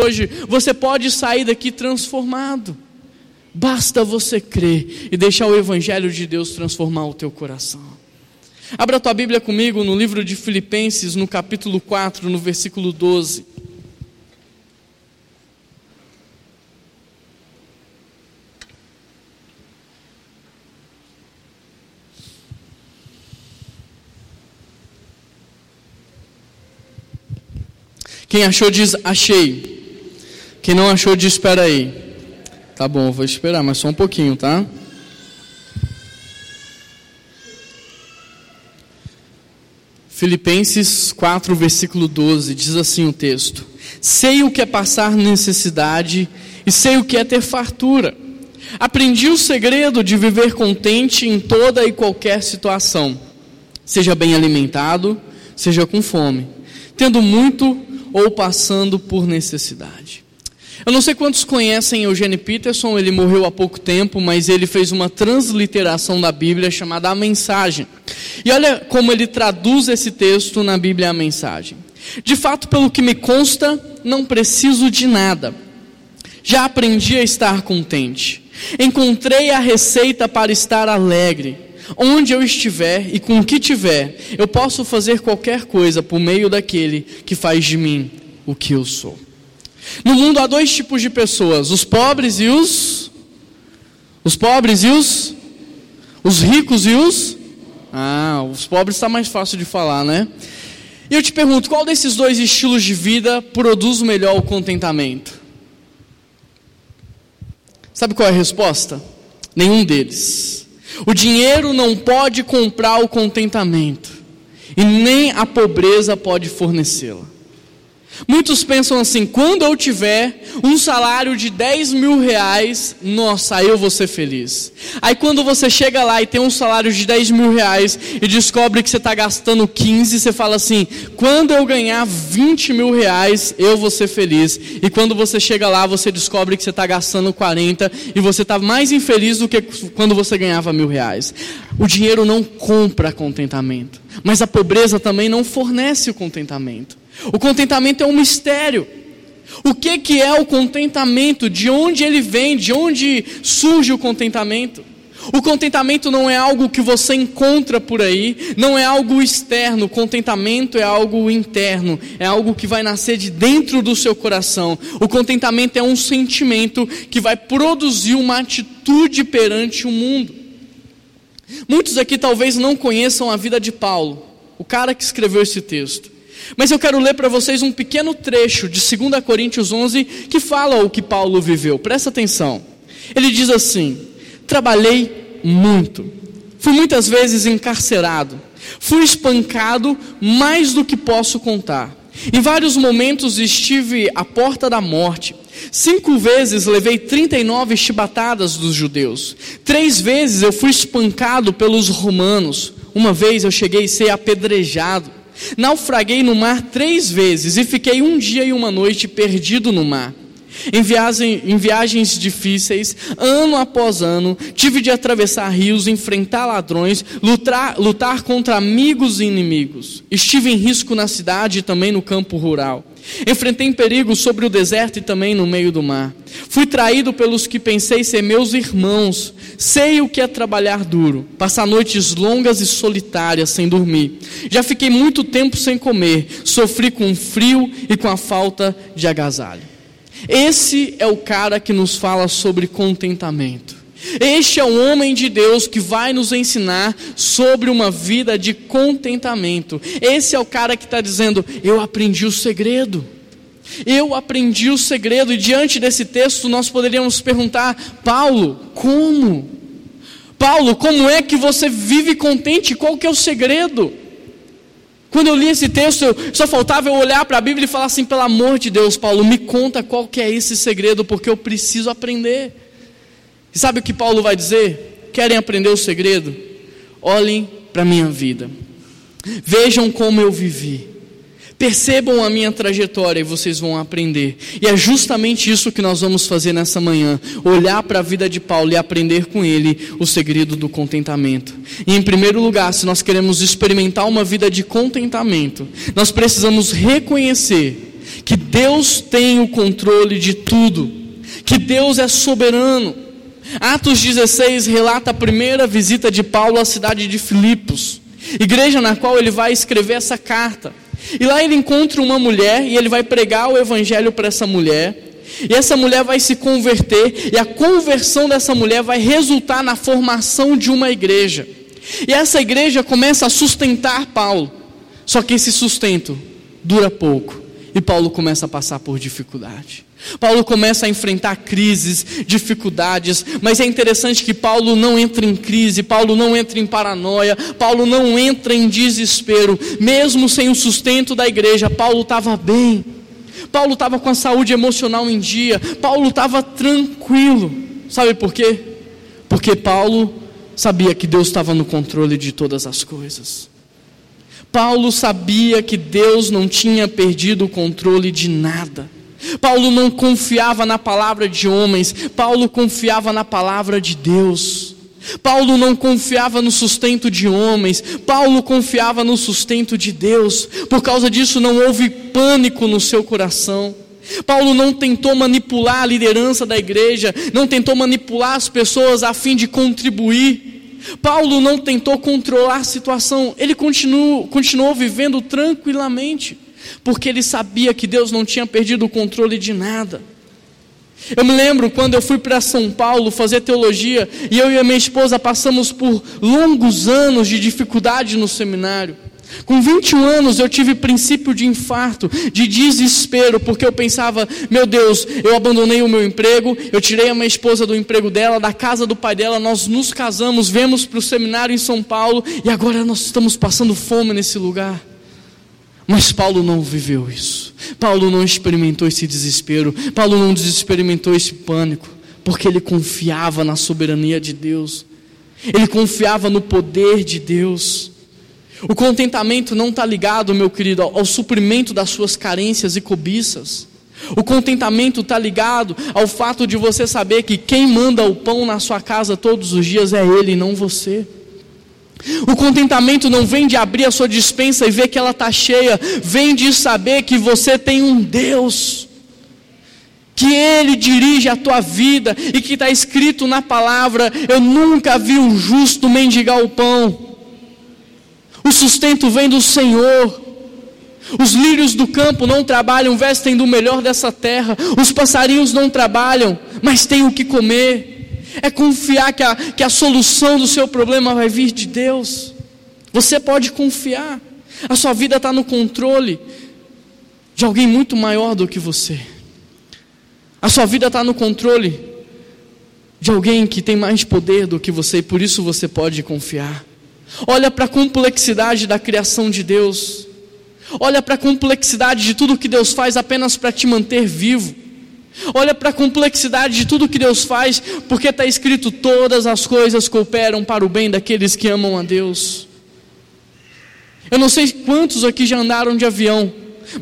hoje, você pode sair daqui transformado. Basta você crer e deixar o Evangelho de Deus transformar o teu coração. Abra tua Bíblia comigo no livro de Filipenses, no capítulo 4, no versículo 12. Quem achou diz achei. Quem não achou diz espera aí. Tá bom, vou esperar, mas só um pouquinho, tá? Filipenses 4, versículo 12, diz assim o texto: Sei o que é passar necessidade e sei o que é ter fartura. Aprendi o segredo de viver contente em toda e qualquer situação, seja bem alimentado, seja com fome, tendo muito ou passando por necessidade. Eu não sei quantos conhecem Eugene Peterson, ele morreu há pouco tempo, mas ele fez uma transliteração da Bíblia chamada A Mensagem. E olha como ele traduz esse texto na Bíblia A Mensagem. De fato, pelo que me consta, não preciso de nada. Já aprendi a estar contente. Encontrei a receita para estar alegre. Onde eu estiver e com o que tiver, eu posso fazer qualquer coisa por meio daquele que faz de mim o que eu sou. No mundo há dois tipos de pessoas: os pobres e os. Os pobres e os. Os ricos e os. Ah, os pobres está mais fácil de falar, né? E eu te pergunto: qual desses dois estilos de vida produz melhor o contentamento? Sabe qual é a resposta? Nenhum deles. O dinheiro não pode comprar o contentamento, e nem a pobreza pode fornecê-la. Muitos pensam assim: quando eu tiver um salário de 10 mil reais, nossa, eu vou ser feliz. Aí quando você chega lá e tem um salário de 10 mil reais e descobre que você está gastando 15, você fala assim: quando eu ganhar 20 mil reais, eu vou ser feliz. E quando você chega lá, você descobre que você está gastando 40 e você está mais infeliz do que quando você ganhava mil reais. O dinheiro não compra contentamento, mas a pobreza também não fornece o contentamento. O contentamento é um mistério. O que, que é o contentamento? De onde ele vem? De onde surge o contentamento? O contentamento não é algo que você encontra por aí, não é algo externo, o contentamento é algo interno, é algo que vai nascer de dentro do seu coração. O contentamento é um sentimento que vai produzir uma atitude perante o mundo. Muitos aqui talvez não conheçam a vida de Paulo, o cara que escreveu esse texto. Mas eu quero ler para vocês um pequeno trecho de 2 Coríntios 11 que fala o que Paulo viveu. Presta atenção. Ele diz assim: Trabalhei muito, fui muitas vezes encarcerado, fui espancado mais do que posso contar. Em vários momentos estive à porta da morte. Cinco vezes levei 39 chibatadas dos judeus. Três vezes eu fui espancado pelos romanos. Uma vez eu cheguei a ser apedrejado. Naufraguei no mar três vezes e fiquei um dia e uma noite perdido no mar. Em, viagem, em viagens difíceis, ano após ano, tive de atravessar rios, enfrentar ladrões, lutar, lutar contra amigos e inimigos. Estive em risco na cidade e também no campo rural. Enfrentei perigo sobre o deserto e também no meio do mar. Fui traído pelos que pensei ser meus irmãos. Sei o que é trabalhar duro, passar noites longas e solitárias sem dormir. Já fiquei muito tempo sem comer, sofri com frio e com a falta de agasalho. Esse é o cara que nos fala sobre contentamento. Este é o homem de Deus que vai nos ensinar sobre uma vida de contentamento. Esse é o cara que está dizendo: Eu aprendi o segredo. Eu aprendi o segredo, e diante desse texto nós poderíamos perguntar: Paulo, como? Paulo, como é que você vive contente? Qual que é o segredo? Quando eu li esse texto, só faltava eu olhar para a Bíblia e falar assim: pelo amor de Deus, Paulo, me conta qual que é esse segredo, porque eu preciso aprender. E sabe o que Paulo vai dizer? Querem aprender o segredo? Olhem para a minha vida, vejam como eu vivi, percebam a minha trajetória e vocês vão aprender. E é justamente isso que nós vamos fazer nessa manhã: olhar para a vida de Paulo e aprender com ele o segredo do contentamento. E em primeiro lugar, se nós queremos experimentar uma vida de contentamento, nós precisamos reconhecer que Deus tem o controle de tudo, que Deus é soberano. Atos 16 relata a primeira visita de Paulo à cidade de Filipos, igreja na qual ele vai escrever essa carta. E lá ele encontra uma mulher e ele vai pregar o evangelho para essa mulher. E essa mulher vai se converter, e a conversão dessa mulher vai resultar na formação de uma igreja. E essa igreja começa a sustentar Paulo. Só que esse sustento dura pouco, e Paulo começa a passar por dificuldade. Paulo começa a enfrentar crises, dificuldades, mas é interessante que Paulo não entra em crise, Paulo não entra em paranoia, Paulo não entra em desespero, mesmo sem o sustento da igreja, Paulo estava bem. Paulo estava com a saúde emocional em dia, Paulo estava tranquilo. Sabe por quê? Porque Paulo sabia que Deus estava no controle de todas as coisas. Paulo sabia que Deus não tinha perdido o controle de nada. Paulo não confiava na palavra de homens, Paulo confiava na palavra de Deus. Paulo não confiava no sustento de homens, Paulo confiava no sustento de Deus. Por causa disso, não houve pânico no seu coração. Paulo não tentou manipular a liderança da igreja, não tentou manipular as pessoas a fim de contribuir. Paulo não tentou controlar a situação, ele continuou, continuou vivendo tranquilamente, porque ele sabia que Deus não tinha perdido o controle de nada. Eu me lembro quando eu fui para São Paulo fazer teologia e eu e a minha esposa passamos por longos anos de dificuldade no seminário. Com 21 anos eu tive princípio de infarto, de desespero, porque eu pensava, meu Deus, eu abandonei o meu emprego, eu tirei a minha esposa do emprego dela, da casa do pai dela, nós nos casamos, vemos para o seminário em São Paulo e agora nós estamos passando fome nesse lugar. Mas Paulo não viveu isso. Paulo não experimentou esse desespero. Paulo não experimentou esse pânico. Porque ele confiava na soberania de Deus. Ele confiava no poder de Deus. O contentamento não está ligado, meu querido, ao, ao suprimento das suas carências e cobiças. O contentamento está ligado ao fato de você saber que quem manda o pão na sua casa todos os dias é Ele não você. O contentamento não vem de abrir a sua dispensa e ver que ela está cheia, vem de saber que você tem um Deus, que Ele dirige a tua vida e que está escrito na palavra: Eu nunca vi um justo mendigar o pão. O sustento vem do Senhor. Os lírios do campo não trabalham, vestem do melhor dessa terra. Os passarinhos não trabalham, mas têm o que comer é confiar que a, que a solução do seu problema vai vir de Deus. Você pode confiar, a sua vida está no controle de alguém muito maior do que você. A sua vida está no controle de alguém que tem mais poder do que você e por isso você pode confiar. Olha para a complexidade da criação de Deus. Olha para a complexidade de tudo que Deus faz apenas para te manter vivo. Olha para a complexidade de tudo que Deus faz, porque está escrito: todas as coisas cooperam para o bem daqueles que amam a Deus. Eu não sei quantos aqui já andaram de avião,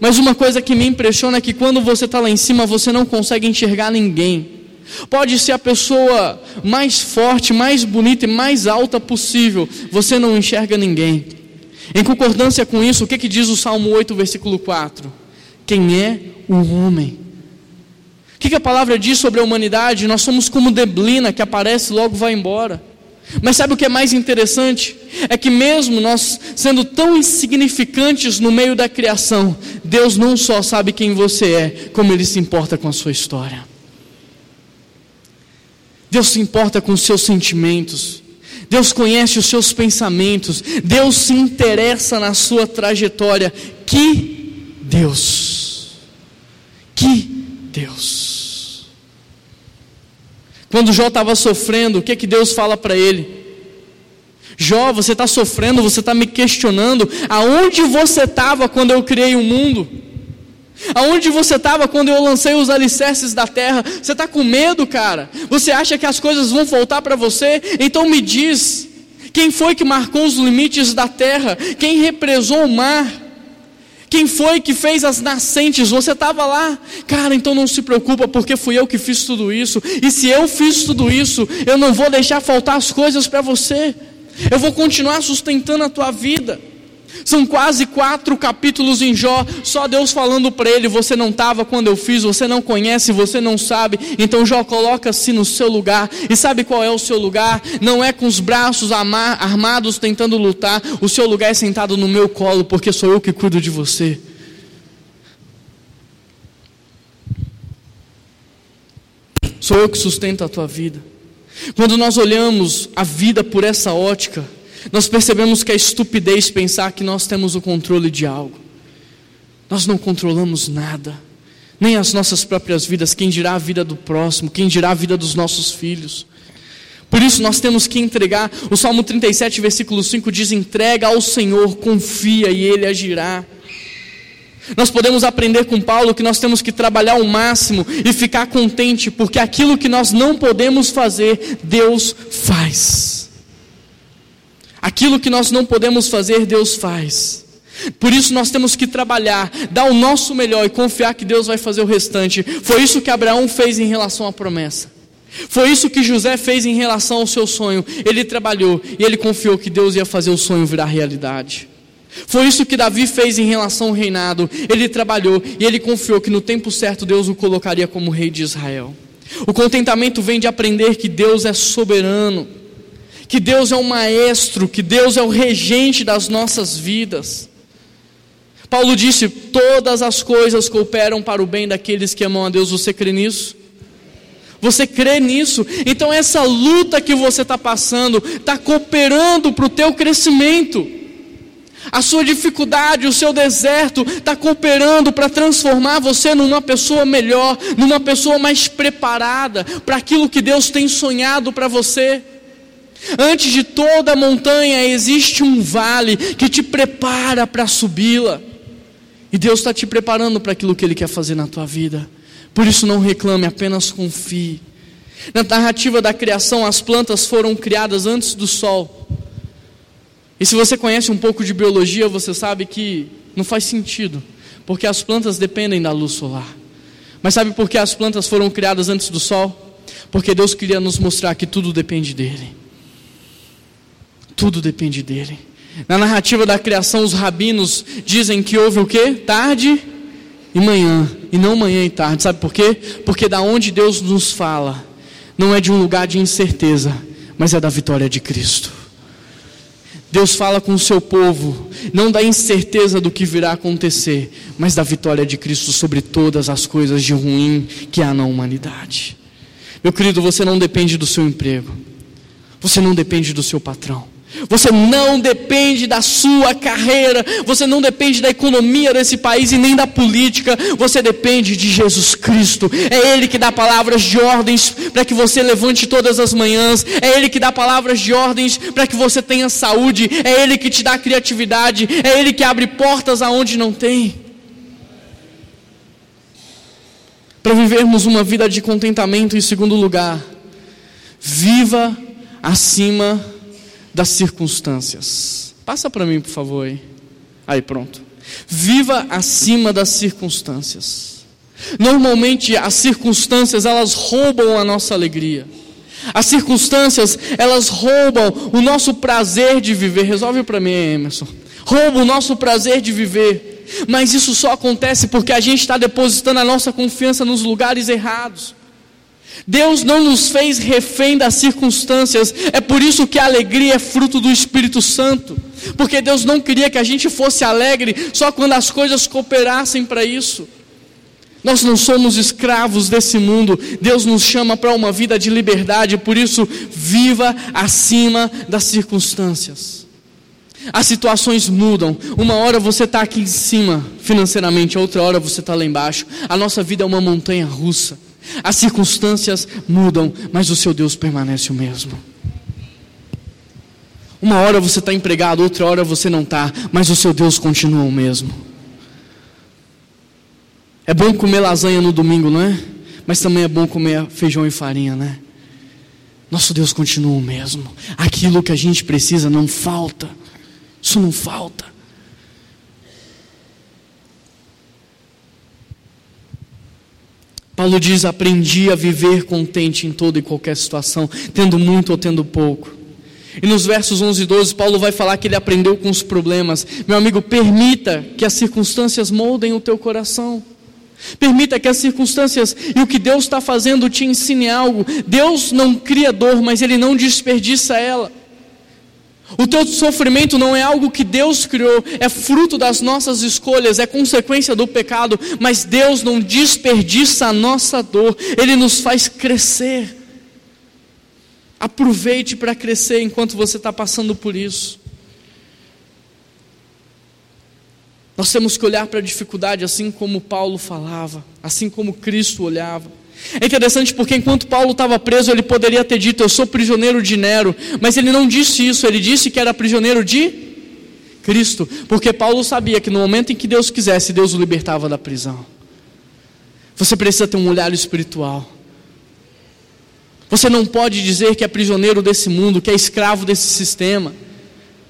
mas uma coisa que me impressiona é que quando você está lá em cima, você não consegue enxergar ninguém. Pode ser a pessoa mais forte, mais bonita e mais alta possível, você não enxerga ninguém. Em concordância com isso, o que, que diz o Salmo 8, versículo 4? Quem é o homem? O que, que a palavra diz sobre a humanidade? Nós somos como deblina que aparece e logo vai embora. Mas sabe o que é mais interessante? É que, mesmo nós sendo tão insignificantes no meio da criação, Deus não só sabe quem você é, como Ele se importa com a sua história. Deus se importa com os seus sentimentos, Deus conhece os seus pensamentos, Deus se interessa na sua trajetória. Que Deus! Que Deus. Quando Jó estava sofrendo, o que, que Deus fala para ele? Jó, você está sofrendo, você está me questionando, aonde você estava quando eu criei o mundo? Aonde você estava quando eu lancei os alicerces da terra? Você está com medo, cara? Você acha que as coisas vão voltar para você? Então me diz: quem foi que marcou os limites da terra? Quem represou o mar? Quem foi que fez as nascentes? Você estava lá. Cara, então não se preocupa, porque fui eu que fiz tudo isso. E se eu fiz tudo isso, eu não vou deixar faltar as coisas para você. Eu vou continuar sustentando a tua vida. São quase quatro capítulos em Jó, só Deus falando para ele: Você não estava quando eu fiz, você não conhece, você não sabe. Então Jó coloca-se no seu lugar. E sabe qual é o seu lugar? Não é com os braços armados tentando lutar. O seu lugar é sentado no meu colo, porque sou eu que cuido de você. Sou eu que sustento a tua vida. Quando nós olhamos a vida por essa ótica, nós percebemos que é estupidez pensar que nós temos o controle de algo. Nós não controlamos nada, nem as nossas próprias vidas, quem dirá a vida do próximo, quem dirá a vida dos nossos filhos. Por isso nós temos que entregar. O Salmo 37, versículo 5 diz: entrega ao Senhor, confia e Ele agirá. Nós podemos aprender com Paulo que nós temos que trabalhar o máximo e ficar contente, porque aquilo que nós não podemos fazer, Deus faz. Aquilo que nós não podemos fazer, Deus faz. Por isso nós temos que trabalhar, dar o nosso melhor e confiar que Deus vai fazer o restante. Foi isso que Abraão fez em relação à promessa. Foi isso que José fez em relação ao seu sonho. Ele trabalhou e ele confiou que Deus ia fazer o sonho virar realidade. Foi isso que Davi fez em relação ao reinado. Ele trabalhou e ele confiou que no tempo certo Deus o colocaria como rei de Israel. O contentamento vem de aprender que Deus é soberano, que Deus é o maestro, que Deus é o regente das nossas vidas. Paulo disse: Todas as coisas cooperam para o bem daqueles que amam a Deus. Você crê nisso? Você crê nisso? Então essa luta que você está passando está cooperando para o teu crescimento. A sua dificuldade, o seu deserto está cooperando para transformar você numa pessoa melhor, numa pessoa mais preparada para aquilo que Deus tem sonhado para você. Antes de toda montanha existe um vale que te prepara para subi-la. E Deus está te preparando para aquilo que Ele quer fazer na tua vida. Por isso não reclame, apenas confie. Na narrativa da criação, as plantas foram criadas antes do sol. E se você conhece um pouco de biologia, você sabe que não faz sentido, porque as plantas dependem da luz solar. Mas sabe por que as plantas foram criadas antes do sol? Porque Deus queria nos mostrar que tudo depende dele. Tudo depende dele. Na narrativa da criação, os rabinos dizem que houve o que? Tarde e manhã, e não manhã e tarde. Sabe por quê? Porque da onde Deus nos fala, não é de um lugar de incerteza, mas é da vitória de Cristo. Deus fala com o seu povo, não da incerteza do que virá acontecer, mas da vitória de Cristo sobre todas as coisas de ruim que há na humanidade. Meu querido, você não depende do seu emprego, você não depende do seu patrão. Você não depende da sua carreira, você não depende da economia desse país e nem da política, você depende de Jesus Cristo. É Ele que dá palavras de ordens para que você levante todas as manhãs, é Ele que dá palavras de ordens para que você tenha saúde, é Ele que te dá criatividade, é Ele que abre portas aonde não tem. Para vivermos uma vida de contentamento, em segundo lugar, viva acima de das circunstâncias. Passa para mim, por favor. Aí. aí, pronto. Viva acima das circunstâncias. Normalmente as circunstâncias elas roubam a nossa alegria. As circunstâncias elas roubam o nosso prazer de viver. Resolve para mim, Emerson. Rouba o nosso prazer de viver. Mas isso só acontece porque a gente está depositando a nossa confiança nos lugares errados. Deus não nos fez refém das circunstâncias, é por isso que a alegria é fruto do Espírito Santo, porque Deus não queria que a gente fosse alegre só quando as coisas cooperassem para isso. Nós não somos escravos desse mundo, Deus nos chama para uma vida de liberdade, por isso, viva acima das circunstâncias. As situações mudam, uma hora você está aqui em cima financeiramente, outra hora você está lá embaixo. A nossa vida é uma montanha russa. As circunstâncias mudam, mas o seu Deus permanece o mesmo. Uma hora você está empregado, outra hora você não está, mas o seu Deus continua o mesmo. É bom comer lasanha no domingo, não é? Mas também é bom comer feijão e farinha, né? Nosso Deus continua o mesmo. Aquilo que a gente precisa não falta. Isso não falta. Paulo diz: Aprendi a viver contente em toda e qualquer situação, tendo muito ou tendo pouco. E nos versos 11 e 12, Paulo vai falar que ele aprendeu com os problemas. Meu amigo, permita que as circunstâncias moldem o teu coração. Permita que as circunstâncias e o que Deus está fazendo te ensine algo. Deus não cria dor, mas Ele não desperdiça ela. O teu sofrimento não é algo que Deus criou, é fruto das nossas escolhas, é consequência do pecado, mas Deus não desperdiça a nossa dor, Ele nos faz crescer. Aproveite para crescer enquanto você está passando por isso. Nós temos que olhar para a dificuldade assim como Paulo falava, assim como Cristo olhava. É interessante porque enquanto Paulo estava preso, ele poderia ter dito: Eu sou prisioneiro de Nero, mas ele não disse isso, ele disse que era prisioneiro de Cristo, porque Paulo sabia que no momento em que Deus quisesse, Deus o libertava da prisão. Você precisa ter um olhar espiritual. Você não pode dizer que é prisioneiro desse mundo, que é escravo desse sistema,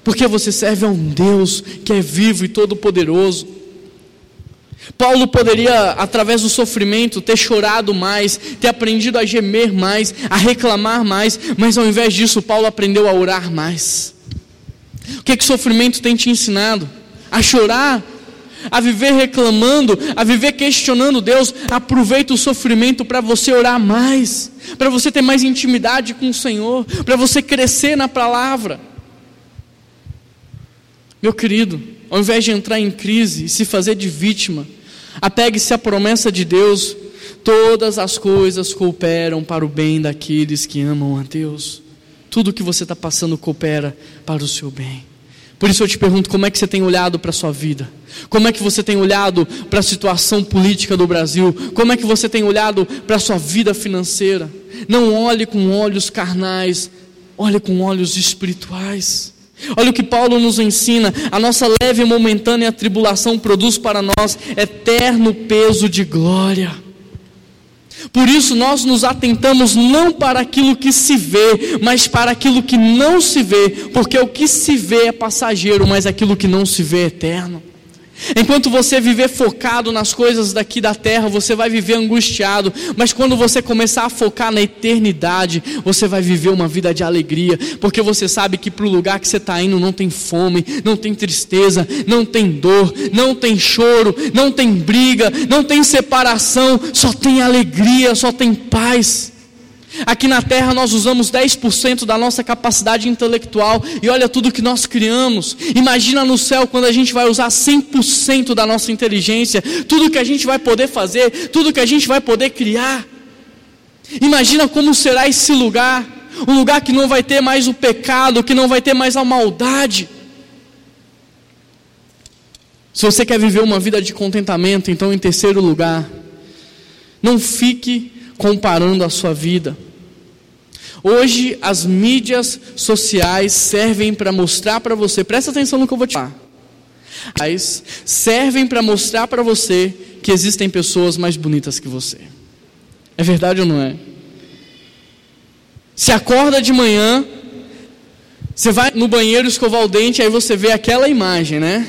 porque você serve a um Deus que é vivo e todo-poderoso. Paulo poderia, através do sofrimento, ter chorado mais, ter aprendido a gemer mais, a reclamar mais, mas ao invés disso, Paulo aprendeu a orar mais. O que, é que o sofrimento tem te ensinado? A chorar, a viver reclamando, a viver questionando Deus. Aproveita o sofrimento para você orar mais, para você ter mais intimidade com o Senhor, para você crescer na palavra. Meu querido, ao invés de entrar em crise e se fazer de vítima, Apegue-se à promessa de Deus: todas as coisas cooperam para o bem daqueles que amam a Deus. Tudo que você está passando coopera para o seu bem. Por isso eu te pergunto: como é que você tem olhado para a sua vida? Como é que você tem olhado para a situação política do Brasil? Como é que você tem olhado para a sua vida financeira? Não olhe com olhos carnais, olhe com olhos espirituais. Olha o que Paulo nos ensina: a nossa leve e momentânea tribulação produz para nós eterno peso de glória. Por isso nós nos atentamos não para aquilo que se vê, mas para aquilo que não se vê, porque o que se vê é passageiro, mas aquilo que não se vê é eterno. Enquanto você viver focado nas coisas daqui da terra, você vai viver angustiado, mas quando você começar a focar na eternidade, você vai viver uma vida de alegria, porque você sabe que para o lugar que você está indo não tem fome, não tem tristeza, não tem dor, não tem choro, não tem briga, não tem separação, só tem alegria, só tem paz. Aqui na terra nós usamos 10% da nossa capacidade intelectual e olha tudo que nós criamos. Imagina no céu quando a gente vai usar 100% da nossa inteligência, tudo que a gente vai poder fazer, tudo que a gente vai poder criar. Imagina como será esse lugar, um lugar que não vai ter mais o pecado, que não vai ter mais a maldade. Se você quer viver uma vida de contentamento, então em terceiro lugar, não fique comparando a sua vida. Hoje as mídias sociais servem para mostrar para você, presta atenção no que eu vou te falar. Mas servem para mostrar para você que existem pessoas mais bonitas que você. É verdade ou não é? Se acorda de manhã, você vai no banheiro escovar o dente, aí você vê aquela imagem, né?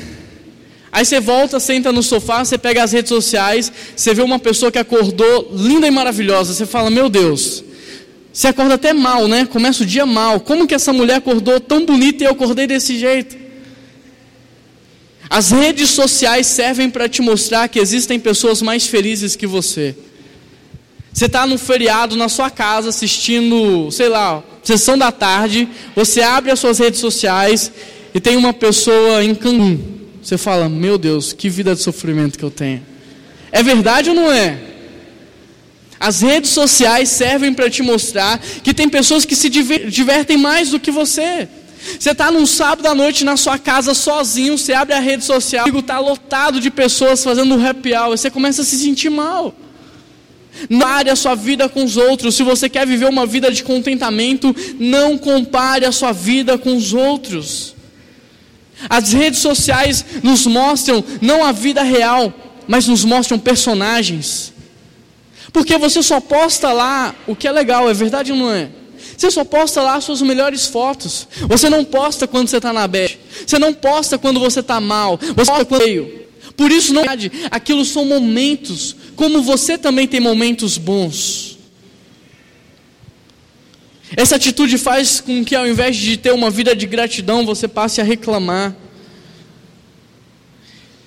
Aí você volta, senta no sofá, você pega as redes sociais, você vê uma pessoa que acordou linda e maravilhosa, você fala: Meu Deus, você acorda até mal, né? Começa o dia mal. Como que essa mulher acordou tão bonita e eu acordei desse jeito? As redes sociais servem para te mostrar que existem pessoas mais felizes que você. Você está no feriado na sua casa assistindo, sei lá, sessão da tarde, você abre as suas redes sociais e tem uma pessoa em Cancún você fala: Meu Deus, que vida de sofrimento que eu tenho. É verdade ou não é? As redes sociais servem para te mostrar que tem pessoas que se divertem mais do que você. Você está num sábado à noite na sua casa sozinho, você abre a rede social, está lotado de pessoas fazendo happy hour, você começa a se sentir mal. Não compare a sua vida com os outros. Se você quer viver uma vida de contentamento, não compare a sua vida com os outros. As redes sociais nos mostram não a vida real, mas nos mostram personagens. Porque você só posta lá o que é legal, é verdade ou não é? Você só posta lá suas melhores fotos. Você não posta quando você está na bed. Você não posta quando você está mal. Você posta quando veio. Por isso não verdade. Aquilo são momentos. Como você também tem momentos bons. Essa atitude faz com que, ao invés de ter uma vida de gratidão, você passe a reclamar.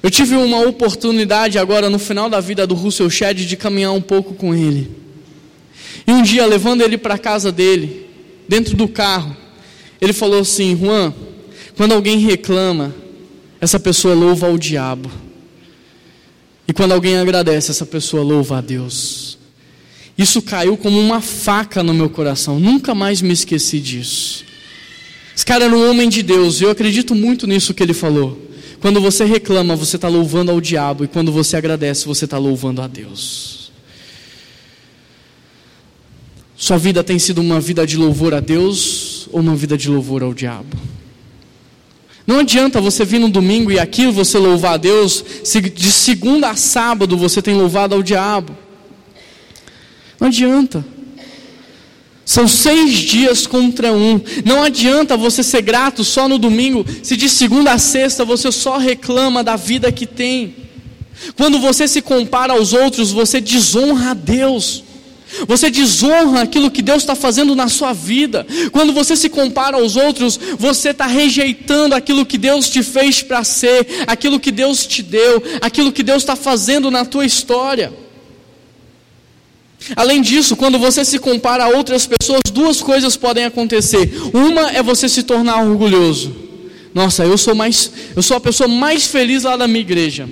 Eu tive uma oportunidade agora no final da vida do Russell Shedd de caminhar um pouco com ele. E um dia, levando ele para a casa dele, dentro do carro, ele falou assim: Juan, quando alguém reclama, essa pessoa louva ao diabo. E quando alguém agradece, essa pessoa louva a Deus. Isso caiu como uma faca no meu coração. Nunca mais me esqueci disso. Esse cara era um homem de Deus. E eu acredito muito nisso que ele falou. Quando você reclama, você está louvando ao diabo. E quando você agradece, você está louvando a Deus. Sua vida tem sido uma vida de louvor a Deus ou uma vida de louvor ao diabo? Não adianta você vir no domingo e aqui você louvar a Deus, se de segunda a sábado você tem louvado ao diabo. Não adianta. São seis dias contra um. Não adianta você ser grato só no domingo, se de segunda a sexta você só reclama da vida que tem. Quando você se compara aos outros, você desonra a Deus. Você desonra aquilo que Deus está fazendo na sua vida. Quando você se compara aos outros, você está rejeitando aquilo que Deus te fez para ser, aquilo que Deus te deu, aquilo que Deus está fazendo na tua história. Além disso, quando você se compara a outras pessoas, duas coisas podem acontecer. Uma é você se tornar orgulhoso. Nossa, eu sou mais, eu sou a pessoa mais feliz lá da minha igreja.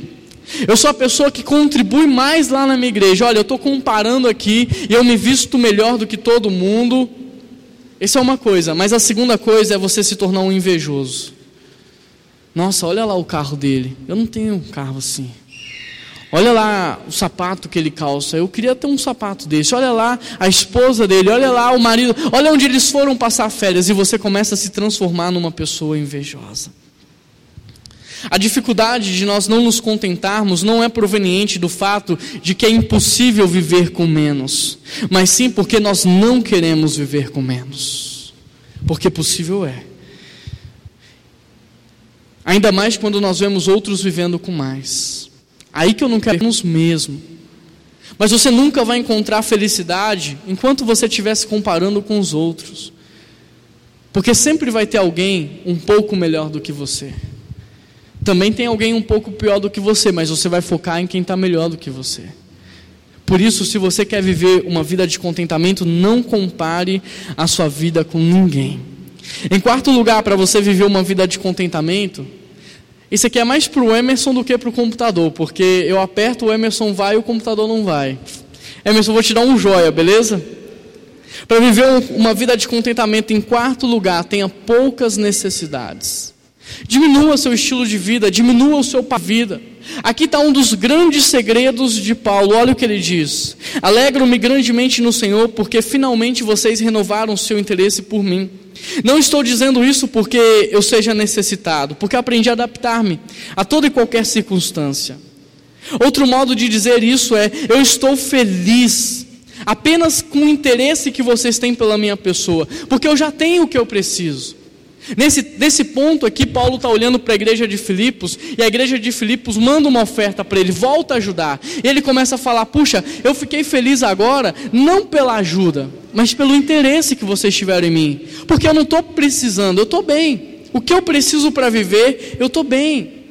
Eu sou a pessoa que contribui mais lá na minha igreja. Olha, eu estou comparando aqui e eu me visto melhor do que todo mundo. Essa é uma coisa, mas a segunda coisa é você se tornar um invejoso. Nossa, olha lá o carro dele. Eu não tenho um carro assim. Olha lá o sapato que ele calça. Eu queria ter um sapato desse. Olha lá a esposa dele. Olha lá o marido. Olha onde eles foram passar férias. E você começa a se transformar numa pessoa invejosa. A dificuldade de nós não nos contentarmos não é proveniente do fato de que é impossível viver com menos, mas sim porque nós não queremos viver com menos. Porque possível é. Ainda mais quando nós vemos outros vivendo com mais. Aí que eu não quero nos mesmo. Mas você nunca vai encontrar felicidade enquanto você estiver se comparando com os outros. Porque sempre vai ter alguém um pouco melhor do que você. Também tem alguém um pouco pior do que você, mas você vai focar em quem está melhor do que você. Por isso, se você quer viver uma vida de contentamento, não compare a sua vida com ninguém. Em quarto lugar, para você viver uma vida de contentamento, isso aqui é mais para o Emerson do que para o computador, porque eu aperto, o Emerson vai e o computador não vai. Emerson, vou te dar um joia, beleza? Para viver uma vida de contentamento, em quarto lugar, tenha poucas necessidades. Diminua seu estilo de vida, diminua o seu vida. Aqui está um dos grandes segredos de Paulo. Olha o que ele diz: Alegro-me grandemente no Senhor, porque finalmente vocês renovaram o seu interesse por mim. Não estou dizendo isso porque eu seja necessitado, porque aprendi a adaptar-me a toda e qualquer circunstância. Outro modo de dizer isso é: eu estou feliz apenas com o interesse que vocês têm pela minha pessoa, porque eu já tenho o que eu preciso. Nesse, nesse ponto aqui, Paulo está olhando para a igreja de Filipos, e a igreja de Filipos manda uma oferta para ele, volta a ajudar. E ele começa a falar: Puxa, eu fiquei feliz agora, não pela ajuda, mas pelo interesse que vocês tiveram em mim, porque eu não estou precisando, eu estou bem. O que eu preciso para viver, eu estou bem.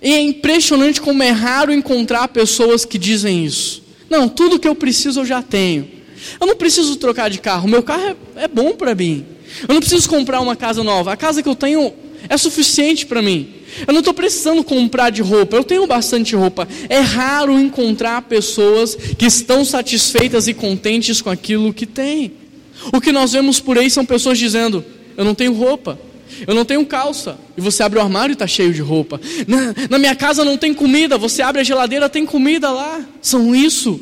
E é impressionante como é raro encontrar pessoas que dizem isso. Não, tudo que eu preciso eu já tenho. Eu não preciso trocar de carro, meu carro é, é bom para mim. Eu não preciso comprar uma casa nova. A casa que eu tenho é suficiente para mim. Eu não estou precisando comprar de roupa. Eu tenho bastante roupa. É raro encontrar pessoas que estão satisfeitas e contentes com aquilo que têm. O que nós vemos por aí são pessoas dizendo: Eu não tenho roupa. Eu não tenho calça. E você abre o armário e está cheio de roupa. Na, na minha casa não tem comida. Você abre a geladeira, tem comida lá. São isso.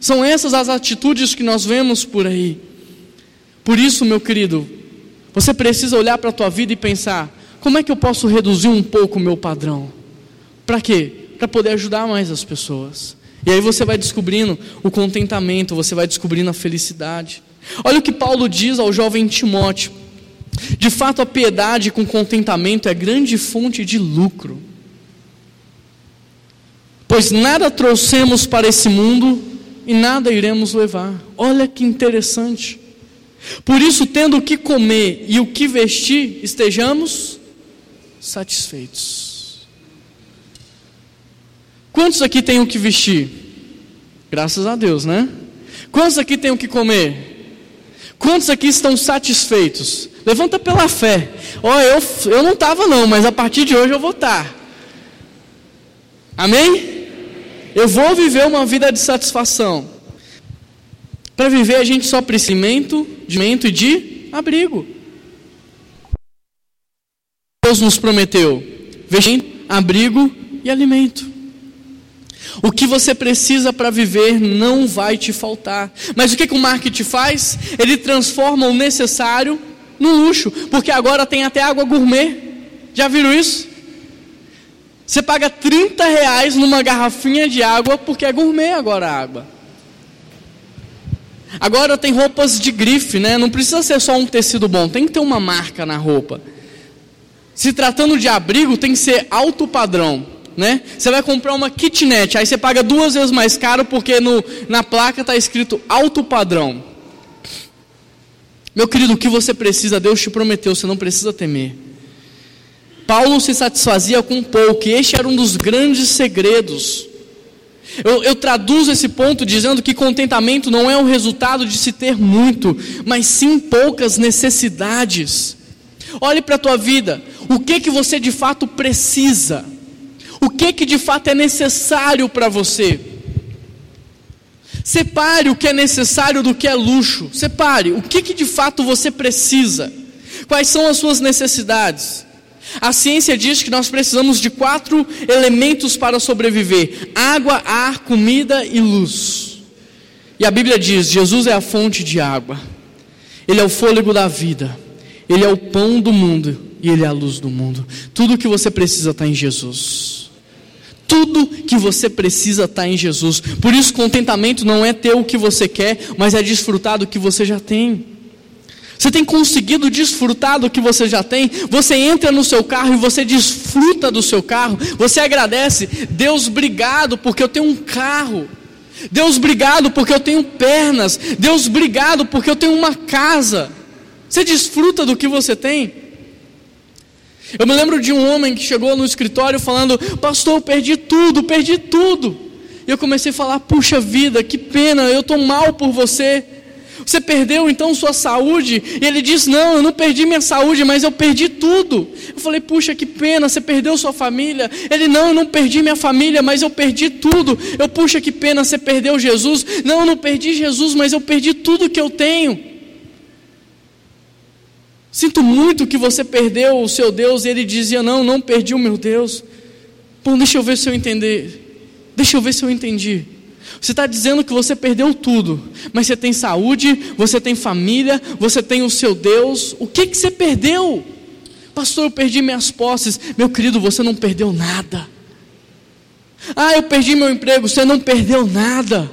São essas as atitudes que nós vemos por aí. Por isso, meu querido, você precisa olhar para a tua vida e pensar: como é que eu posso reduzir um pouco o meu padrão? Para quê? Para poder ajudar mais as pessoas. E aí você vai descobrindo o contentamento, você vai descobrindo a felicidade. Olha o que Paulo diz ao jovem Timóteo. De fato, a piedade com contentamento é grande fonte de lucro. Pois nada trouxemos para esse mundo e nada iremos levar. Olha que interessante. Por isso, tendo o que comer e o que vestir, estejamos satisfeitos. Quantos aqui têm o que vestir? Graças a Deus, né? Quantos aqui têm o que comer? Quantos aqui estão satisfeitos? Levanta pela fé. Ó, oh, eu, eu não estava não, mas a partir de hoje eu vou estar. Tá. Amém? Eu vou viver uma vida de satisfação. Para viver a gente só precisa de alimento e de abrigo. Deus nos prometeu vestimento, abrigo e alimento. O que você precisa para viver não vai te faltar. Mas o que, que o marketing faz? Ele transforma o necessário no luxo, porque agora tem até água gourmet. Já viram isso? Você paga 30 reais numa garrafinha de água porque é gourmet agora a água. Agora tem roupas de grife, né? Não precisa ser só um tecido bom, tem que ter uma marca na roupa. Se tratando de abrigo, tem que ser alto padrão né? Você vai comprar uma kitnet, aí você paga duas vezes mais caro porque no, na placa está escrito alto padrão. Meu querido, o que você precisa, Deus te prometeu, você não precisa temer. Paulo se satisfazia com pouco, e este era um dos grandes segredos. Eu, eu, traduzo esse ponto dizendo que contentamento não é o resultado de se ter muito, mas sim poucas necessidades. Olhe para a tua vida, o que que você de fato precisa? O que que de fato é necessário para você? Separe o que é necessário do que é luxo. Separe o que que de fato você precisa. Quais são as suas necessidades? A ciência diz que nós precisamos de quatro elementos para sobreviver: água, ar, comida e luz. E a Bíblia diz: Jesus é a fonte de água, Ele é o fôlego da vida, Ele é o pão do mundo e Ele é a luz do mundo. Tudo que você precisa está em Jesus. Tudo que você precisa está em Jesus. Por isso, contentamento não é ter o que você quer, mas é desfrutar do que você já tem. Você tem conseguido desfrutar do que você já tem? Você entra no seu carro e você desfruta do seu carro. Você agradece, Deus, obrigado porque eu tenho um carro. Deus, obrigado porque eu tenho pernas. Deus, obrigado porque eu tenho uma casa. Você desfruta do que você tem? Eu me lembro de um homem que chegou no escritório falando: Pastor, eu perdi tudo, perdi tudo. E eu comecei a falar: Puxa vida, que pena, eu estou mal por você. Você perdeu então sua saúde? E ele diz: Não, eu não perdi minha saúde, mas eu perdi tudo. Eu falei: Puxa, que pena, você perdeu sua família? Ele: Não, eu não perdi minha família, mas eu perdi tudo. Eu, puxa, que pena, você perdeu Jesus? Não, eu não perdi Jesus, mas eu perdi tudo que eu tenho. Sinto muito que você perdeu o seu Deus. E ele dizia: Não, não perdi o meu Deus. Bom, deixa eu ver se eu entender. Deixa eu ver se eu entendi. Você está dizendo que você perdeu tudo, mas você tem saúde, você tem família, você tem o seu Deus. O que, que você perdeu? Pastor, eu perdi minhas posses. Meu querido, você não perdeu nada. Ah, eu perdi meu emprego. Você não perdeu nada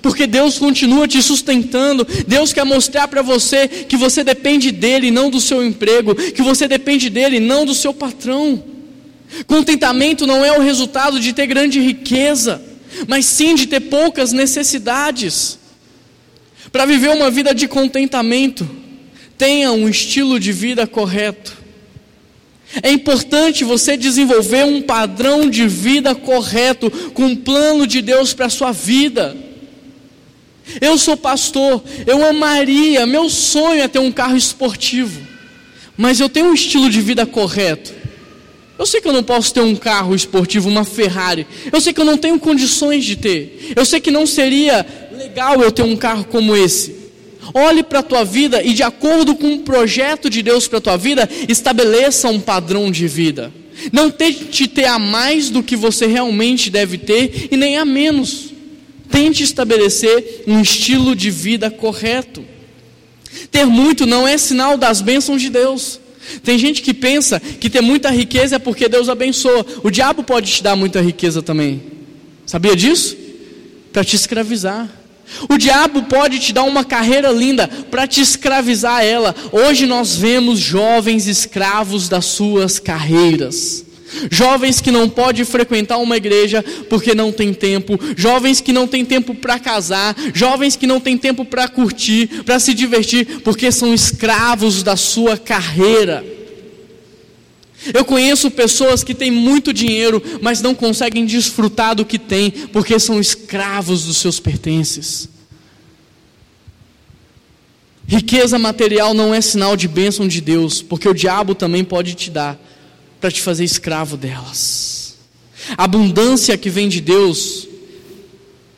porque Deus continua te sustentando. Deus quer mostrar para você que você depende dele, não do seu emprego, que você depende dele, não do seu patrão. Contentamento não é o resultado de ter grande riqueza, mas sim de ter poucas necessidades. Para viver uma vida de contentamento, tenha um estilo de vida correto. É importante você desenvolver um padrão de vida correto, com um plano de Deus para a sua vida. Eu sou pastor, eu amaria, meu sonho é ter um carro esportivo, mas eu tenho um estilo de vida correto. Eu sei que eu não posso ter um carro esportivo, uma Ferrari. Eu sei que eu não tenho condições de ter. Eu sei que não seria legal eu ter um carro como esse. Olhe para a tua vida e, de acordo com o projeto de Deus para a tua vida, estabeleça um padrão de vida. Não tente ter a mais do que você realmente deve ter e nem a menos. Tente estabelecer um estilo de vida correto. Ter muito não é sinal das bênçãos de Deus. Tem gente que pensa que ter muita riqueza é porque Deus abençoa. O diabo pode te dar muita riqueza também. Sabia disso? Para te escravizar. O diabo pode te dar uma carreira linda para te escravizar ela. Hoje nós vemos jovens escravos das suas carreiras. Jovens que não podem frequentar uma igreja porque não tem tempo, jovens que não têm tempo para casar, jovens que não têm tempo para curtir, para se divertir, porque são escravos da sua carreira. Eu conheço pessoas que têm muito dinheiro, mas não conseguem desfrutar do que têm, porque são escravos dos seus pertences. Riqueza material não é sinal de bênção de Deus, porque o diabo também pode te dar para te fazer escravo delas. A abundância que vem de Deus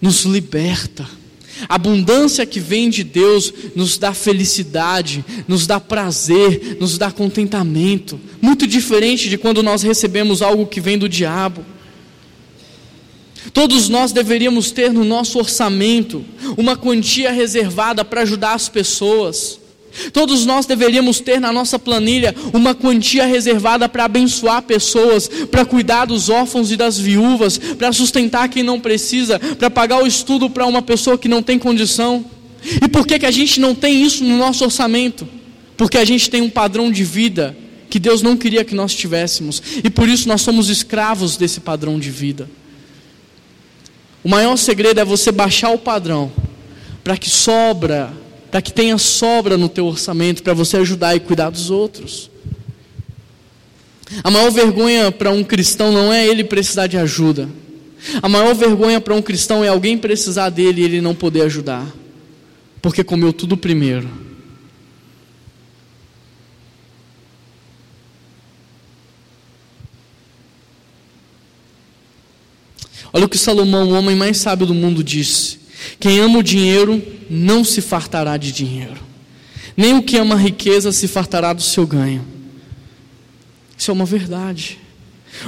nos liberta. A abundância que vem de Deus nos dá felicidade, nos dá prazer, nos dá contentamento. Muito diferente de quando nós recebemos algo que vem do diabo. Todos nós deveríamos ter no nosso orçamento uma quantia reservada para ajudar as pessoas. Todos nós deveríamos ter na nossa planilha uma quantia reservada para abençoar pessoas, para cuidar dos órfãos e das viúvas, para sustentar quem não precisa, para pagar o estudo para uma pessoa que não tem condição. E por que, que a gente não tem isso no nosso orçamento? Porque a gente tem um padrão de vida que Deus não queria que nós tivéssemos, e por isso nós somos escravos desse padrão de vida. O maior segredo é você baixar o padrão, para que sobra para que tenha sobra no teu orçamento para você ajudar e cuidar dos outros. A maior vergonha para um cristão não é ele precisar de ajuda. A maior vergonha para um cristão é alguém precisar dele e ele não poder ajudar, porque comeu tudo primeiro. Olha o que Salomão, o homem mais sábio do mundo, disse: Quem ama o dinheiro não se fartará de dinheiro, nem o que ama a riqueza se fartará do seu ganho. Isso é uma verdade.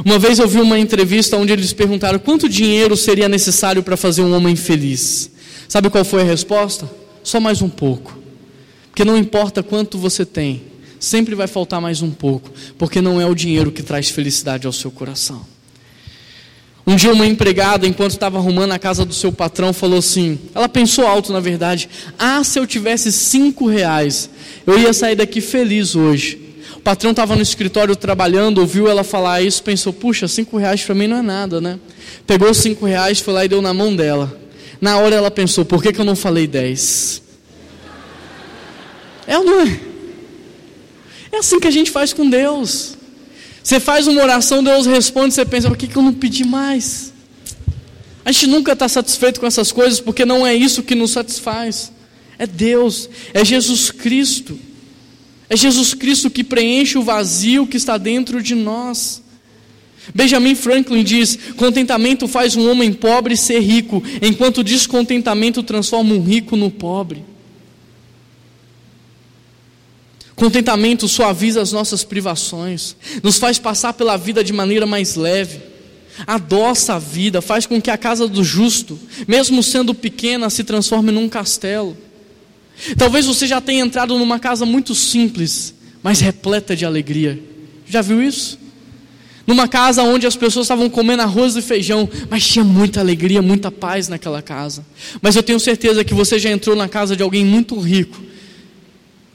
Uma vez eu vi uma entrevista onde eles perguntaram quanto dinheiro seria necessário para fazer um homem feliz. Sabe qual foi a resposta? Só mais um pouco. Porque não importa quanto você tem, sempre vai faltar mais um pouco, porque não é o dinheiro que traz felicidade ao seu coração. Um dia uma empregada, enquanto estava arrumando a casa do seu patrão, falou assim, ela pensou alto na verdade, ah, se eu tivesse cinco reais, eu ia sair daqui feliz hoje. O patrão estava no escritório trabalhando, ouviu ela falar isso, pensou, puxa, cinco reais para mim não é nada, né? Pegou cinco reais, foi lá e deu na mão dela. Na hora ela pensou, por que, que eu não falei dez? É ou não é? É assim que a gente faz com Deus. Você faz uma oração, Deus responde, você pensa, por que, que eu não pedi mais? A gente nunca está satisfeito com essas coisas, porque não é isso que nos satisfaz. É Deus, é Jesus Cristo. É Jesus Cristo que preenche o vazio que está dentro de nós. Benjamin Franklin diz: contentamento faz um homem pobre ser rico, enquanto descontentamento transforma um rico no pobre. Contentamento suaviza as nossas privações, nos faz passar pela vida de maneira mais leve, adoça a vida, faz com que a casa do justo, mesmo sendo pequena, se transforme num castelo. Talvez você já tenha entrado numa casa muito simples, mas repleta de alegria. Já viu isso? Numa casa onde as pessoas estavam comendo arroz e feijão, mas tinha muita alegria, muita paz naquela casa. Mas eu tenho certeza que você já entrou na casa de alguém muito rico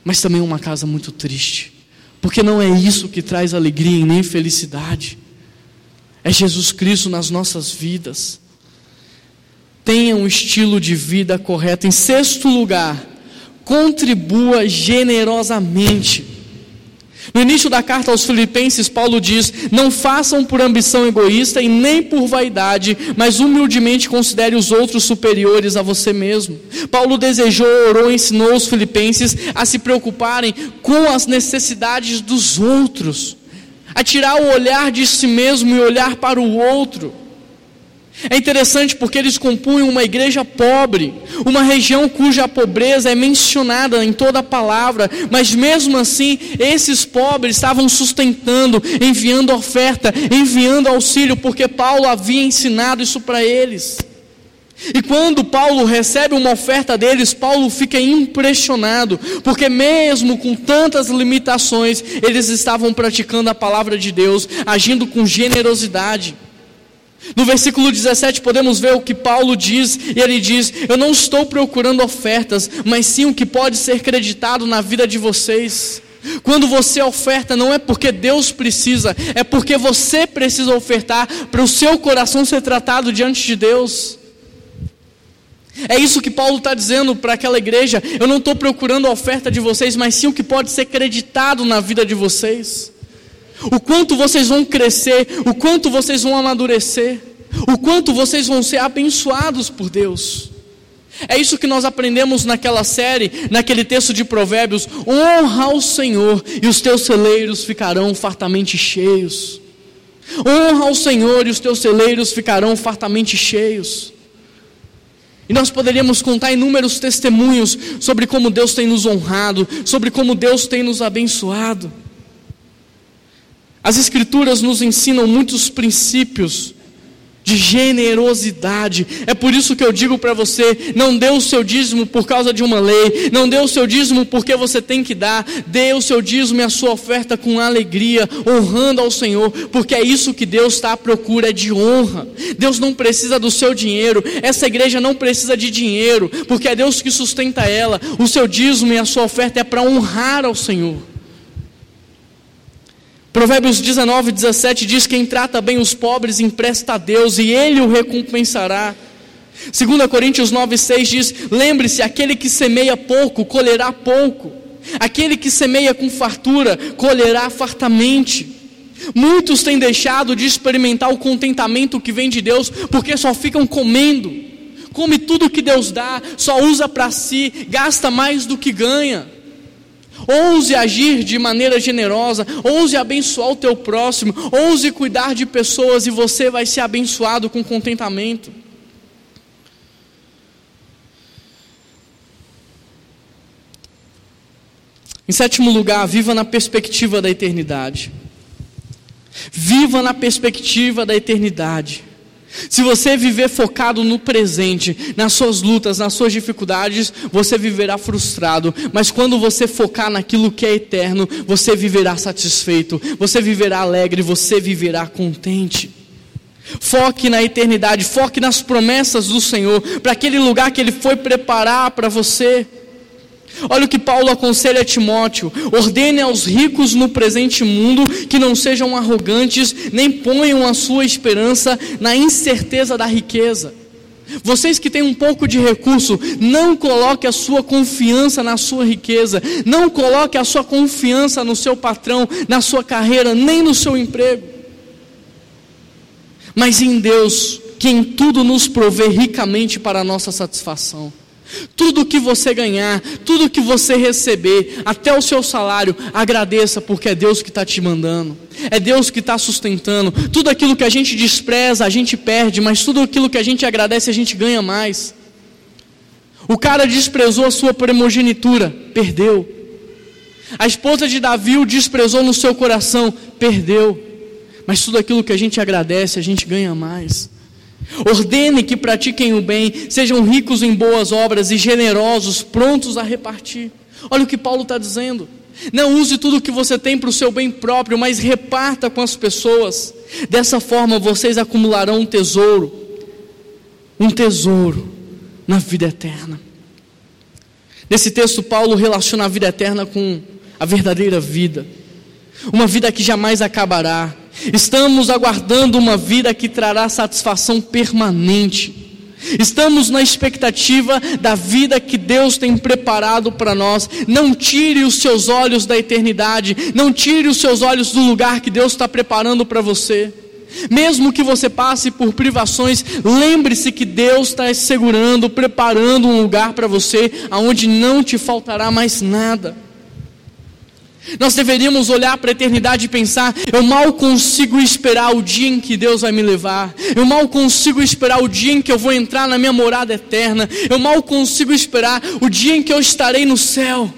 mas também uma casa muito triste, porque não é isso que traz alegria e nem felicidade, é Jesus Cristo nas nossas vidas. Tenha um estilo de vida correto. Em sexto lugar, contribua generosamente. No início da carta aos Filipenses, Paulo diz: Não façam por ambição egoísta e nem por vaidade, mas humildemente considere os outros superiores a você mesmo. Paulo desejou, orou, ensinou os Filipenses a se preocuparem com as necessidades dos outros, a tirar o olhar de si mesmo e olhar para o outro. É interessante porque eles compunham uma igreja pobre, uma região cuja pobreza é mencionada em toda a palavra, mas mesmo assim, esses pobres estavam sustentando, enviando oferta, enviando auxílio, porque Paulo havia ensinado isso para eles. E quando Paulo recebe uma oferta deles, Paulo fica impressionado, porque mesmo com tantas limitações, eles estavam praticando a palavra de Deus, agindo com generosidade. No versículo 17 podemos ver o que Paulo diz, e ele diz: Eu não estou procurando ofertas, mas sim o que pode ser creditado na vida de vocês. Quando você oferta, não é porque Deus precisa, é porque você precisa ofertar para o seu coração ser tratado diante de Deus. É isso que Paulo está dizendo para aquela igreja. Eu não estou procurando a oferta de vocês, mas sim o que pode ser creditado na vida de vocês. O quanto vocês vão crescer, o quanto vocês vão amadurecer, o quanto vocês vão ser abençoados por Deus. É isso que nós aprendemos naquela série, naquele texto de Provérbios: honra ao Senhor e os teus celeiros ficarão fartamente cheios. Honra ao Senhor e os teus celeiros ficarão fartamente cheios. E nós poderíamos contar inúmeros testemunhos sobre como Deus tem nos honrado, sobre como Deus tem nos abençoado. As Escrituras nos ensinam muitos princípios de generosidade. É por isso que eu digo para você: não dê o seu dízimo por causa de uma lei, não dê o seu dízimo porque você tem que dar, dê o seu dízimo e a sua oferta com alegria, honrando ao Senhor, porque é isso que Deus está à procura de honra. Deus não precisa do seu dinheiro, essa igreja não precisa de dinheiro, porque é Deus que sustenta ela. O seu dízimo e a sua oferta é para honrar ao Senhor. Provérbios 19, 17 diz: Quem trata bem os pobres empresta a Deus e Ele o recompensará. 2 Coríntios 9, 6 diz: Lembre-se, aquele que semeia pouco, colherá pouco. Aquele que semeia com fartura, colherá fartamente. Muitos têm deixado de experimentar o contentamento que vem de Deus, porque só ficam comendo. Come tudo que Deus dá, só usa para si, gasta mais do que ganha. Ouse agir de maneira generosa, ouse abençoar o teu próximo, ouse cuidar de pessoas e você vai ser abençoado com contentamento. Em sétimo lugar, viva na perspectiva da eternidade. Viva na perspectiva da eternidade. Se você viver focado no presente, nas suas lutas, nas suas dificuldades, você viverá frustrado. Mas quando você focar naquilo que é eterno, você viverá satisfeito, você viverá alegre, você viverá contente. Foque na eternidade, foque nas promessas do Senhor, para aquele lugar que Ele foi preparar para você. Olha o que Paulo aconselha a Timóteo: ordene aos ricos no presente mundo que não sejam arrogantes, nem ponham a sua esperança na incerteza da riqueza. Vocês que têm um pouco de recurso, não coloque a sua confiança na sua riqueza, não coloque a sua confiança no seu patrão, na sua carreira, nem no seu emprego. Mas em Deus, que em tudo nos provê ricamente para a nossa satisfação. Tudo que você ganhar, tudo que você receber, até o seu salário, agradeça, porque é Deus que está te mandando, é Deus que está sustentando. Tudo aquilo que a gente despreza, a gente perde, mas tudo aquilo que a gente agradece, a gente ganha mais. O cara desprezou a sua primogenitura, perdeu. A esposa de Davi o desprezou no seu coração, perdeu. Mas tudo aquilo que a gente agradece, a gente ganha mais. Ordene que pratiquem o bem, sejam ricos em boas obras e generosos, prontos a repartir. Olha o que Paulo está dizendo. Não use tudo o que você tem para o seu bem próprio, mas reparta com as pessoas. Dessa forma vocês acumularão um tesouro, um tesouro na vida eterna. Nesse texto, Paulo relaciona a vida eterna com a verdadeira vida, uma vida que jamais acabará, Estamos aguardando uma vida que trará satisfação permanente. Estamos na expectativa da vida que Deus tem preparado para nós. Não tire os seus olhos da eternidade. Não tire os seus olhos do lugar que Deus está preparando para você. Mesmo que você passe por privações, lembre-se que Deus está segurando, preparando um lugar para você, aonde não te faltará mais nada. Nós deveríamos olhar para a eternidade e pensar: eu mal consigo esperar o dia em que Deus vai me levar, eu mal consigo esperar o dia em que eu vou entrar na minha morada eterna, eu mal consigo esperar o dia em que eu estarei no céu,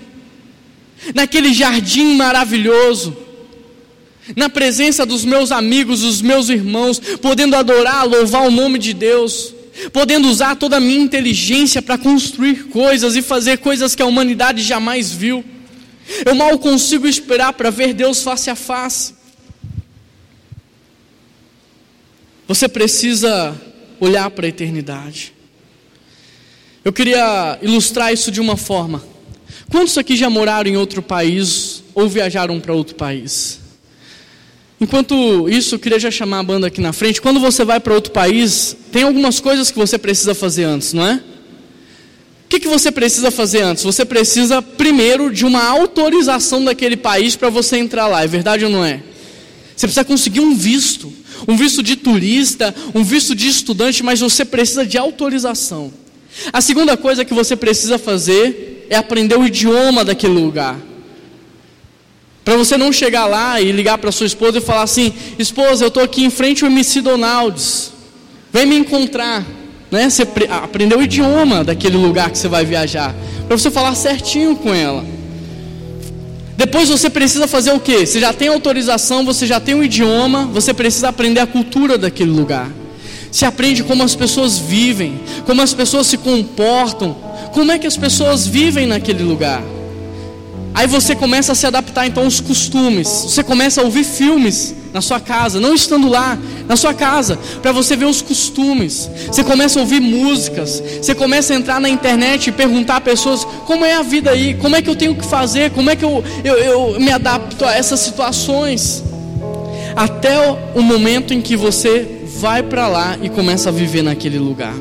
naquele jardim maravilhoso, na presença dos meus amigos, dos meus irmãos, podendo adorar, louvar o nome de Deus podendo usar toda a minha inteligência para construir coisas e fazer coisas que a humanidade jamais viu. Eu mal consigo esperar para ver Deus face a face. Você precisa olhar para a eternidade. Eu queria ilustrar isso de uma forma. Quantos aqui já moraram em outro país ou viajaram para outro país? Enquanto isso, eu queria já chamar a banda aqui na frente. Quando você vai para outro país, tem algumas coisas que você precisa fazer antes, não é? O que, que você precisa fazer antes? Você precisa, primeiro, de uma autorização daquele país para você entrar lá, é verdade ou não é? Você precisa conseguir um visto, um visto de turista, um visto de estudante, mas você precisa de autorização. A segunda coisa que você precisa fazer é aprender o idioma daquele lugar. Para você não chegar lá e ligar para sua esposa e falar assim: esposa, eu estou aqui em frente ao MC Donalds, vem me encontrar. Né? Você aprendeu o idioma daquele lugar que você vai viajar, para você falar certinho com ela. Depois você precisa fazer o que? Você já tem autorização, você já tem o idioma, você precisa aprender a cultura daquele lugar. Se aprende como as pessoas vivem, como as pessoas se comportam, como é que as pessoas vivem naquele lugar. Aí você começa a se adaptar então aos costumes. Você começa a ouvir filmes na sua casa, não estando lá, na sua casa, para você ver os costumes. Você começa a ouvir músicas. Você começa a entrar na internet e perguntar a pessoas como é a vida aí, como é que eu tenho que fazer, como é que eu, eu, eu me adapto a essas situações. Até o momento em que você vai para lá e começa a viver naquele lugar.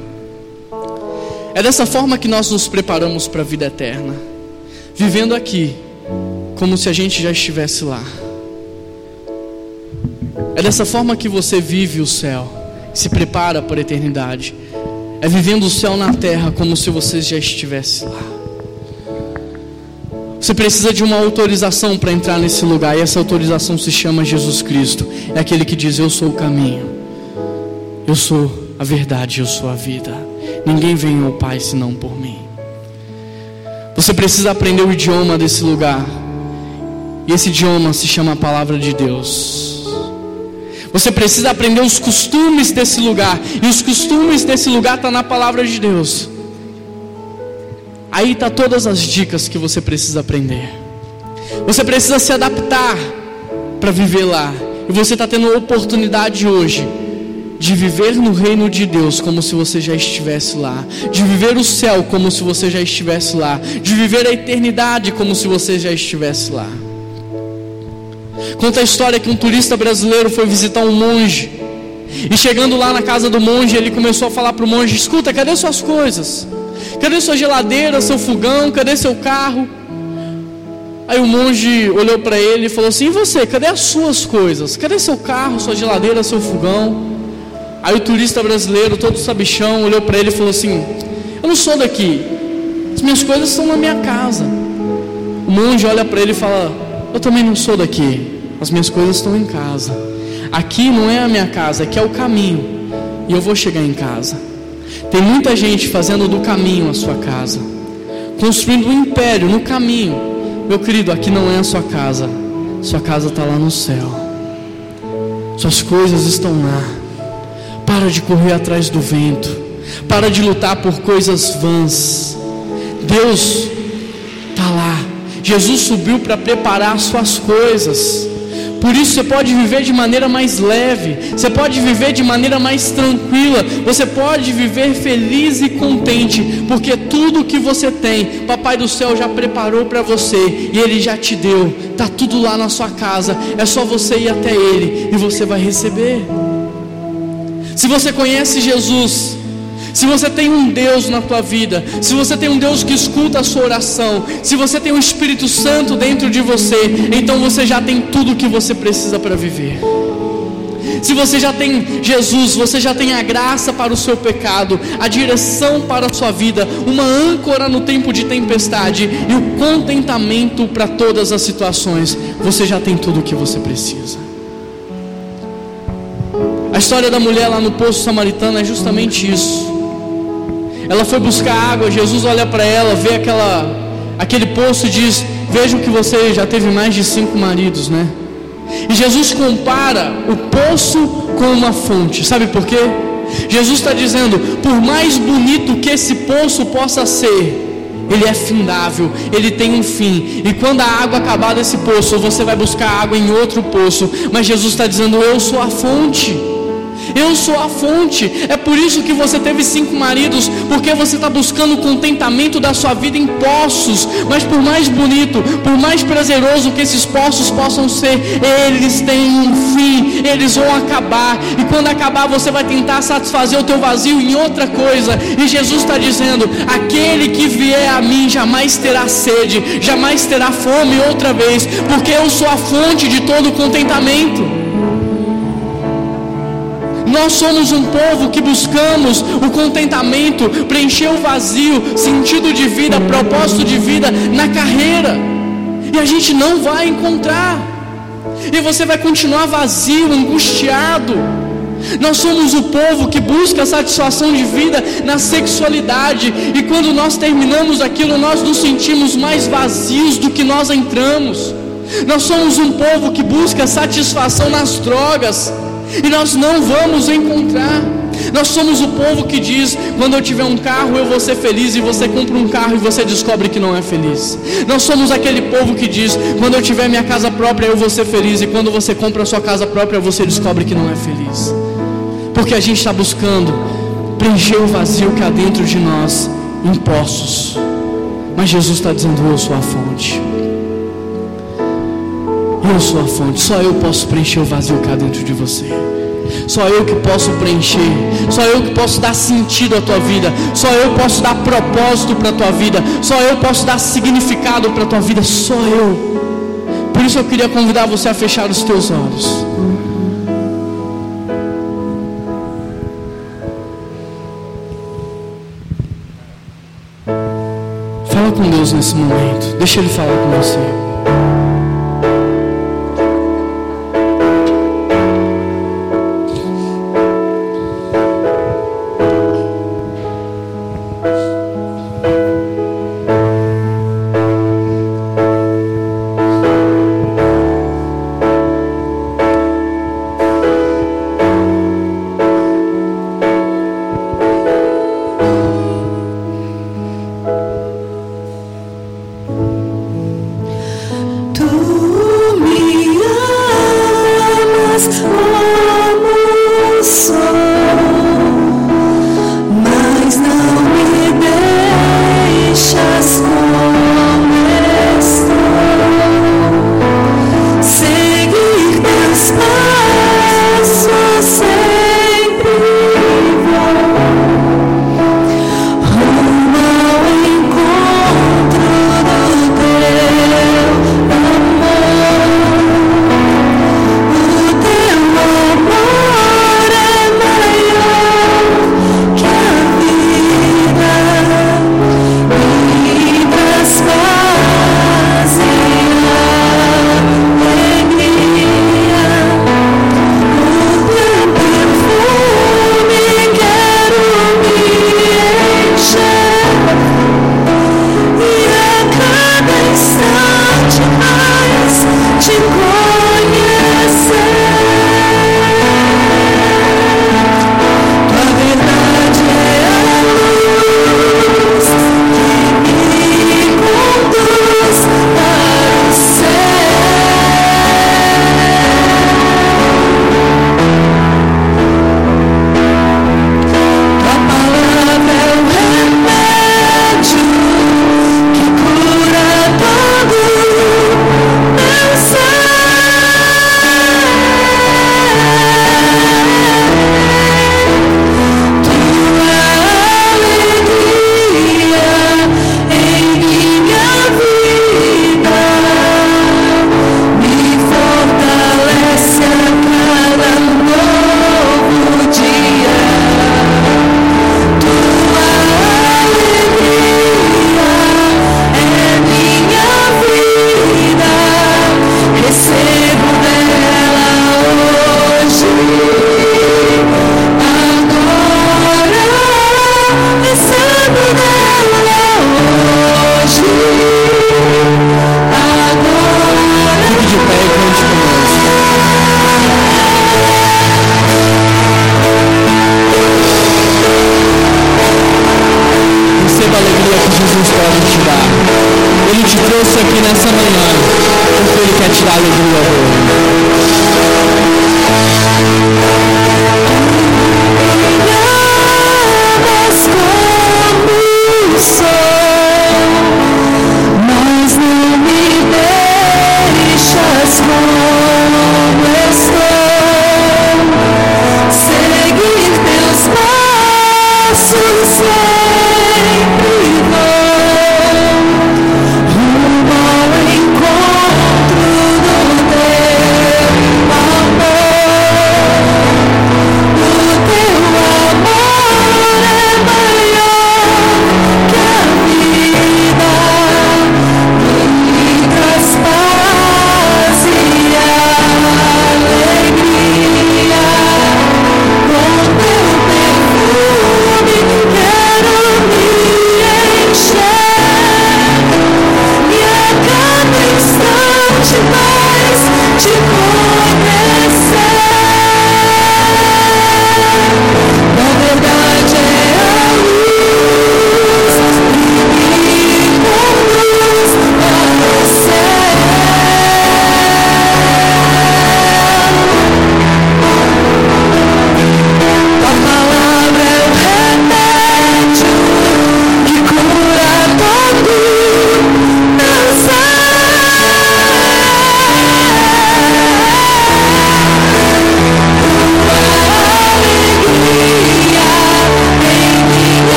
É dessa forma que nós nos preparamos para a vida eterna vivendo aqui como se a gente já estivesse lá. É dessa forma que você vive o céu, se prepara para a eternidade. É vivendo o céu na terra como se você já estivesse lá. Você precisa de uma autorização para entrar nesse lugar, e essa autorização se chama Jesus Cristo. É aquele que diz: Eu sou o caminho, eu sou a verdade, eu sou a vida. Ninguém vem ao Pai senão por mim. Você precisa aprender o idioma desse lugar. E esse idioma se chama a palavra de Deus. Você precisa aprender os costumes desse lugar. E os costumes desse lugar estão tá na palavra de Deus. Aí está todas as dicas que você precisa aprender. Você precisa se adaptar para viver lá. E você está tendo a oportunidade hoje de viver no reino de Deus como se você já estivesse lá, de viver o céu como se você já estivesse lá, de viver a eternidade como se você já estivesse lá. Conta a história que um turista brasileiro foi visitar um monge. E chegando lá na casa do monge, ele começou a falar para o monge: Escuta, cadê suas coisas? Cadê sua geladeira, seu fogão? Cadê seu carro? Aí o monge olhou para ele e falou assim: E você, cadê as suas coisas? Cadê seu carro, sua geladeira, seu fogão? Aí o turista brasileiro, todo sabichão, olhou para ele e falou assim: Eu não sou daqui, as minhas coisas estão na minha casa. O monge olha para ele e fala: Eu também não sou daqui, as minhas coisas estão em casa. Aqui não é a minha casa, aqui é o caminho, e eu vou chegar em casa. Tem muita gente fazendo do caminho a sua casa, construindo um império no caminho. Meu querido, aqui não é a sua casa, sua casa está lá no céu, suas coisas estão lá. Para de correr atrás do vento. Para de lutar por coisas vãs. Deus está lá. Jesus subiu para preparar suas coisas. Por isso você pode viver de maneira mais leve, você pode viver de maneira mais tranquila, você pode viver feliz e contente, porque tudo que você tem, Papai do céu já preparou para você e Ele já te deu, está tudo lá na sua casa, é só você ir até Ele e você vai receber. Se você conhece Jesus, se você tem um Deus na tua vida, se você tem um Deus que escuta a sua oração, se você tem o um Espírito Santo dentro de você, então você já tem tudo o que você precisa para viver. Se você já tem Jesus, você já tem a graça para o seu pecado, a direção para a sua vida, uma âncora no tempo de tempestade e o contentamento para todas as situações, você já tem tudo o que você precisa. A história da mulher lá no poço samaritano é justamente isso. Ela foi buscar água, Jesus olha para ela, vê aquela, aquele poço e diz: Vejo que você já teve mais de cinco maridos, né? E Jesus compara o poço com uma fonte, sabe por quê? Jesus está dizendo: por mais bonito que esse poço possa ser, ele é findável, ele tem um fim. E quando a água acabar desse poço, você vai buscar água em outro poço. Mas Jesus está dizendo: Eu sou a fonte. Eu sou a fonte. É por isso que você teve cinco maridos, porque você está buscando o contentamento da sua vida em poços. Mas por mais bonito, por mais prazeroso que esses poços possam ser, eles têm um fim, eles vão acabar. E quando acabar, você vai tentar satisfazer o teu vazio em outra coisa. E Jesus está dizendo: aquele que vier a mim jamais terá sede, jamais terá fome outra vez, porque eu sou a fonte de todo contentamento. Nós somos um povo que buscamos o contentamento, preencher o vazio, sentido de vida, propósito de vida na carreira. E a gente não vai encontrar. E você vai continuar vazio, angustiado. Nós somos o povo que busca satisfação de vida na sexualidade, e quando nós terminamos aquilo, nós nos sentimos mais vazios do que nós entramos. Nós somos um povo que busca satisfação nas drogas, e nós não vamos encontrar. Nós somos o povo que diz: quando eu tiver um carro, eu vou ser feliz, e você compra um carro e você descobre que não é feliz. Nós somos aquele povo que diz: quando eu tiver minha casa própria, eu vou ser feliz, e quando você compra a sua casa própria, você descobre que não é feliz. Porque a gente está buscando preencher o vazio que há dentro de nós em poços. Mas Jesus está dizendo: Eu sou a fonte. Eu sou a fonte, só eu posso preencher o vazio que há dentro de você. Só eu que posso preencher, só eu que posso dar sentido à tua vida, só eu posso dar propósito para a tua vida, só eu posso dar significado para a tua vida, só eu. Por isso eu queria convidar você a fechar os teus olhos. Fala com Deus nesse momento, deixa Ele falar com você.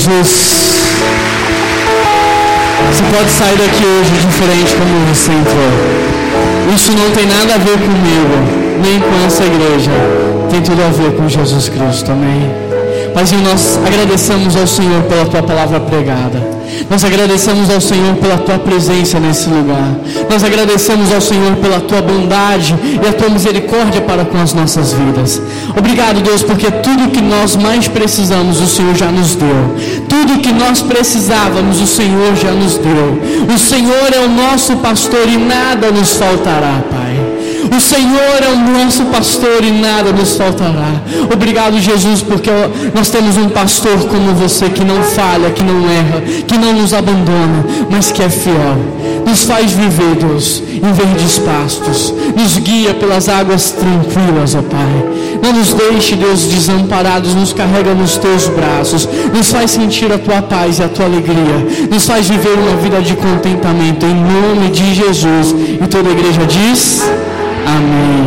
Jesus. Você pode sair daqui hoje diferente como você entrou. Isso não tem nada a ver comigo, nem com essa igreja. Tem tudo a ver com Jesus Cristo, amém? Paizinho, nós agradecemos ao Senhor pela tua palavra pregada. Nós agradecemos ao Senhor pela tua presença nesse lugar. Nós agradecemos ao Senhor pela tua bondade e a tua misericórdia para com as nossas vidas. Obrigado, Deus, porque tudo que nós mais precisamos, o Senhor já nos deu. Tudo que nós precisávamos, o Senhor já nos deu. O Senhor é o nosso pastor e nada nos faltará, Pai. O Senhor é o nosso pastor e nada nos faltará. Obrigado, Jesus, porque nós temos um pastor como você que não falha, que não erra, que não nos abandona, mas que é fiel. Nos faz viver, Deus, em verdes pastos. Nos guia pelas águas tranquilas, ó Pai. Não nos deixe, Deus, desamparados. Nos carrega nos teus braços. Nos faz sentir a tua paz e a tua alegria. Nos faz viver uma vida de contentamento. Em nome de Jesus. E toda a igreja diz. Amém.